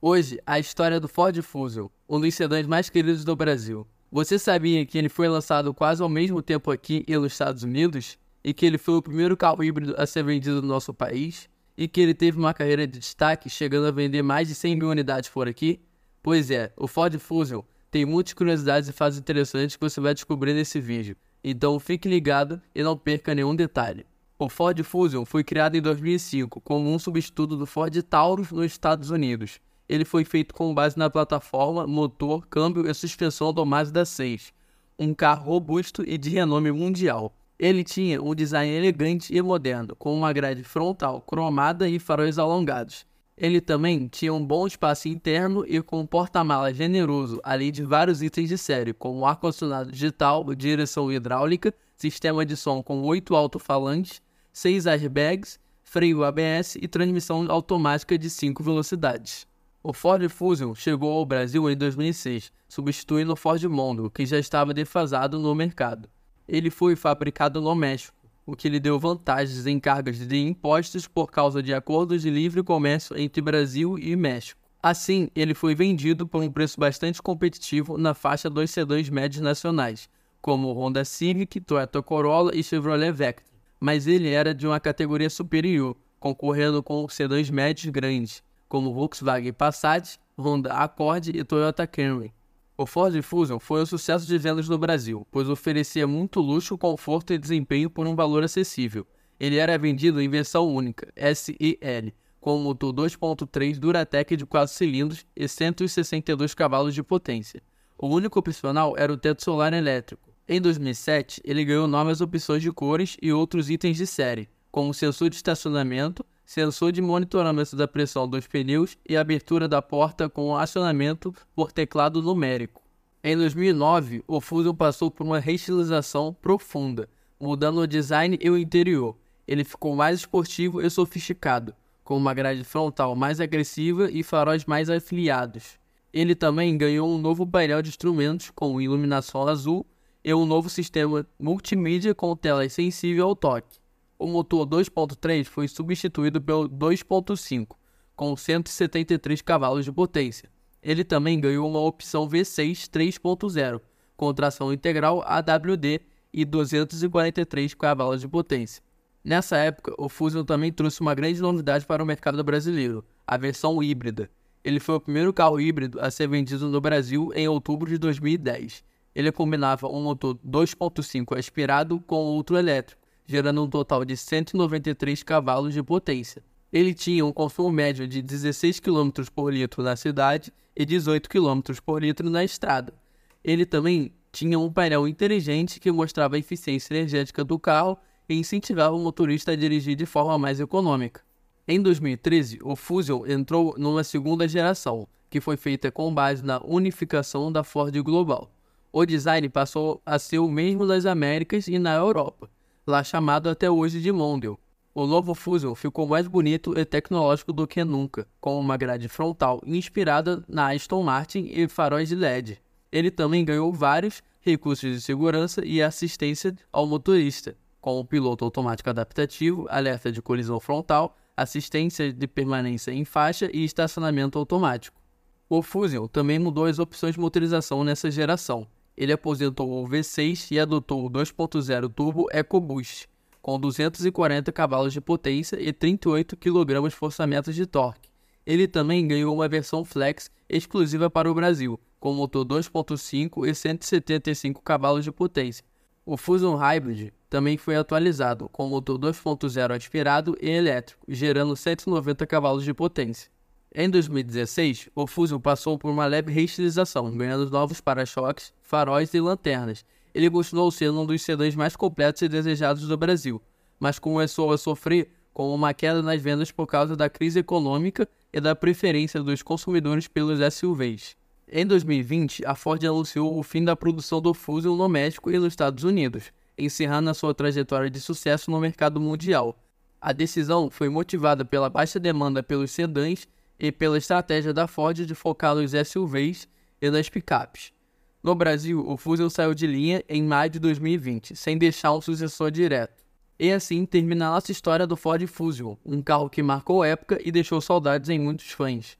Hoje, a história do Ford Fusion, um dos sedãs mais queridos do Brasil. Você sabia que ele foi lançado quase ao mesmo tempo aqui e nos Estados Unidos? E que ele foi o primeiro carro híbrido a ser vendido no nosso país? E que ele teve uma carreira de destaque, chegando a vender mais de 100 mil unidades por aqui? Pois é, o Ford Fusion tem muitas curiosidades e fatos interessantes que você vai descobrir nesse vídeo. Então fique ligado e não perca nenhum detalhe. O Ford Fusion foi criado em 2005 como um substituto do Ford Taurus nos Estados Unidos. Ele foi feito com base na plataforma, motor, câmbio e suspensão do Mazda 6, um carro robusto e de renome mundial. Ele tinha um design elegante e moderno, com uma grade frontal cromada e faróis alongados. Ele também tinha um bom espaço interno e com um porta-malas generoso, além de vários itens de série, como ar-condicionado digital, direção hidráulica, sistema de som com oito alto-falantes, 6 airbags, freio ABS e transmissão automática de 5 velocidades. O Ford Fusion chegou ao Brasil em 2006, substituindo o Ford Mondeo, que já estava defasado no mercado. Ele foi fabricado no México, o que lhe deu vantagens em cargas de impostos por causa de acordos de livre comércio entre Brasil e México. Assim, ele foi vendido por um preço bastante competitivo na faixa dos sedãs médios nacionais, como Honda Civic, Toyota Corolla e Chevrolet Vectra mas ele era de uma categoria superior, concorrendo com sedãs médios grandes, como Volkswagen Passat, Honda Accord e Toyota Camry. O Ford Fusion foi um sucesso de vendas no Brasil, pois oferecia muito luxo, conforto e desempenho por um valor acessível. Ele era vendido em versão única, SEL, com motor 2.3 Duratec de 4 cilindros e 162 cavalos de potência. O único opcional era o teto solar elétrico, em 2007, ele ganhou novas opções de cores e outros itens de série, como sensor de estacionamento, sensor de monitoramento da pressão dos pneus e abertura da porta com acionamento por teclado numérico. Em 2009, o Fusion passou por uma reestilização profunda, mudando o design e o interior. Ele ficou mais esportivo e sofisticado, com uma grade frontal mais agressiva e faróis mais afiliados. Ele também ganhou um novo painel de instrumentos com iluminação azul e um novo sistema multimídia com tela sensível ao toque. O motor 2.3 foi substituído pelo 2.5, com 173 cavalos de potência. Ele também ganhou uma opção V6 3.0, com tração integral AWD e 243 cavalos de potência. Nessa época, o Fusion também trouxe uma grande novidade para o mercado brasileiro, a versão híbrida. Ele foi o primeiro carro híbrido a ser vendido no Brasil em outubro de 2010 ele combinava um motor 2.5 aspirado com outro elétrico, gerando um total de 193 cavalos de potência. Ele tinha um consumo médio de 16 km por litro na cidade e 18 km por litro na estrada. Ele também tinha um painel inteligente que mostrava a eficiência energética do carro e incentivava o motorista a dirigir de forma mais econômica. Em 2013, o Fusion entrou numa segunda geração, que foi feita com base na unificação da Ford Global o design passou a ser o mesmo nas Américas e na Europa, lá chamado até hoje de Mondeo. O novo Fusion ficou mais bonito e tecnológico do que nunca, com uma grade frontal inspirada na Aston Martin e faróis de LED. Ele também ganhou vários recursos de segurança e assistência ao motorista, como piloto automático adaptativo, alerta de colisão frontal, assistência de permanência em faixa e estacionamento automático. O Fusion também mudou as opções de motorização nessa geração, ele aposentou o V6 e adotou o 2.0 Turbo EcoBoost, com 240 cavalos de potência e 38 kg forçamentos de torque. Ele também ganhou uma versão Flex exclusiva para o Brasil, com motor 2.5 e 175 cavalos de potência. O Fusion Hybrid também foi atualizado, com motor 2.0 aspirado e elétrico, gerando 190 cavalos de potência. Em 2016, o Fusion passou por uma leve reestilização, ganhando novos para-choques, faróis e lanternas. Ele continuou sendo um dos sedãs mais completos e desejados do Brasil, mas começou a sofrer com uma queda nas vendas por causa da crise econômica e da preferência dos consumidores pelos SUVs. Em 2020, a Ford anunciou o fim da produção do Fusion no México e nos Estados Unidos, encerrando a sua trajetória de sucesso no mercado mundial. A decisão foi motivada pela baixa demanda pelos sedãs e pela estratégia da Ford de focar nos SUVs e nas picapes. No Brasil, o Fusion saiu de linha em maio de 2020, sem deixar um sucessor direto. E assim termina a nossa história do Ford Fusion, um carro que marcou época e deixou saudades em muitos fãs.